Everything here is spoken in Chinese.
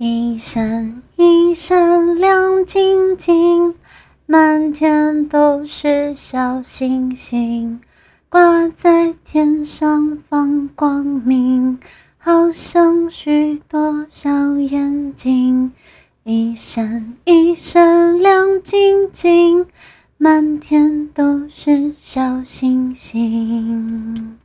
一闪一闪亮晶晶满天都是小星星挂在天上放光明好像许多小眼睛。一闪一闪亮晶晶满天都是小星星。